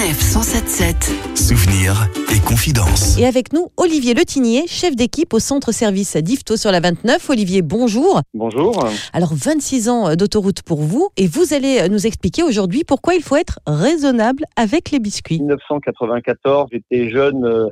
Sanef 177. Souvenirs et confidences. Et avec nous, Olivier Letinier, chef d'équipe au centre-service d'Ifto sur la 29. Olivier, bonjour. Bonjour. Alors, 26 ans d'autoroute pour vous. Et vous allez nous expliquer aujourd'hui pourquoi il faut être raisonnable avec les biscuits. 1994, j'étais jeune euh,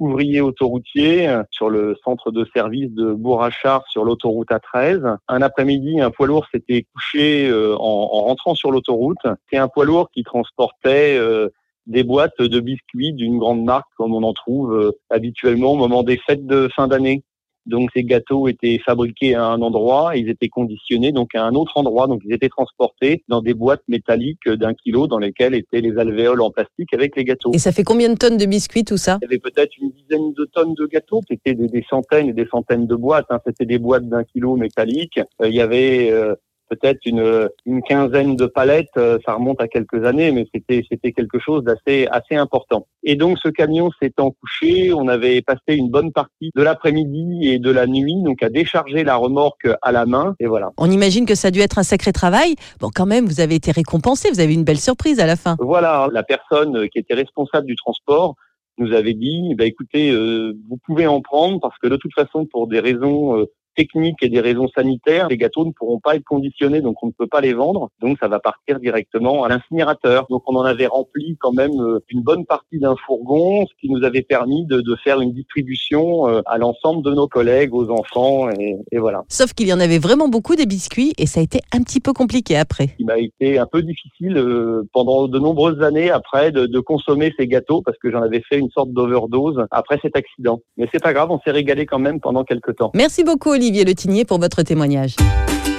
ouvrier autoroutier euh, sur le centre de service de Bourrachard sur l'autoroute A13. Un après-midi, un poids lourd s'était couché euh, en, en rentrant sur l'autoroute. C'est un poids lourd qui transportait euh, des boîtes de biscuits d'une grande marque comme on en trouve euh, habituellement au moment des fêtes de fin d'année. Donc ces gâteaux étaient fabriqués à un endroit, ils étaient conditionnés donc à un autre endroit, donc ils étaient transportés dans des boîtes métalliques d'un kilo dans lesquelles étaient les alvéoles en plastique avec les gâteaux. Et ça fait combien de tonnes de biscuits tout ça? Il y avait peut-être une dizaine de tonnes de gâteaux, c'était des, des centaines et des centaines de boîtes, hein. c'était des boîtes d'un kilo métalliques. Euh, il y avait euh, peut-être une, une quinzaine de palettes, euh, ça remonte à quelques années, mais c'était c'était quelque chose d'assez assez important. Et donc ce camion s'étant couché, on avait passé une bonne partie de l'après-midi et de la nuit, donc à décharger la remorque à la main, et voilà. On imagine que ça a dû être un sacré travail. Bon, quand même, vous avez été récompensé, vous avez eu une belle surprise à la fin. Voilà, la personne qui était responsable du transport nous avait dit, bah, écoutez, euh, vous pouvez en prendre parce que de toute façon, pour des raisons euh, techniques et des raisons sanitaires, les gâteaux ne pourront pas être conditionnés, donc on ne peut pas les vendre. Donc ça va partir directement à l'incinérateur. Donc on en avait rempli quand même euh, une bonne partie d'un fourgon, ce qui nous avait permis de, de faire une distribution euh, à l'ensemble de nos collègues, aux enfants, et, et voilà. Sauf qu'il y en avait vraiment beaucoup des biscuits et ça a été un petit peu compliqué après. Il m'a été un peu difficile euh, pendant de nombreuses années après de, de consommer ces gâteaux parce que j'en avais fait une sorte d'overdose après cet accident. Mais c'est pas grave, on s'est régalé quand même pendant quelques temps. Merci beaucoup Olivier Letinier pour votre témoignage.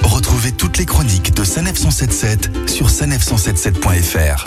Retrouvez toutes les chroniques de Sanef 177 sur sanef177.fr.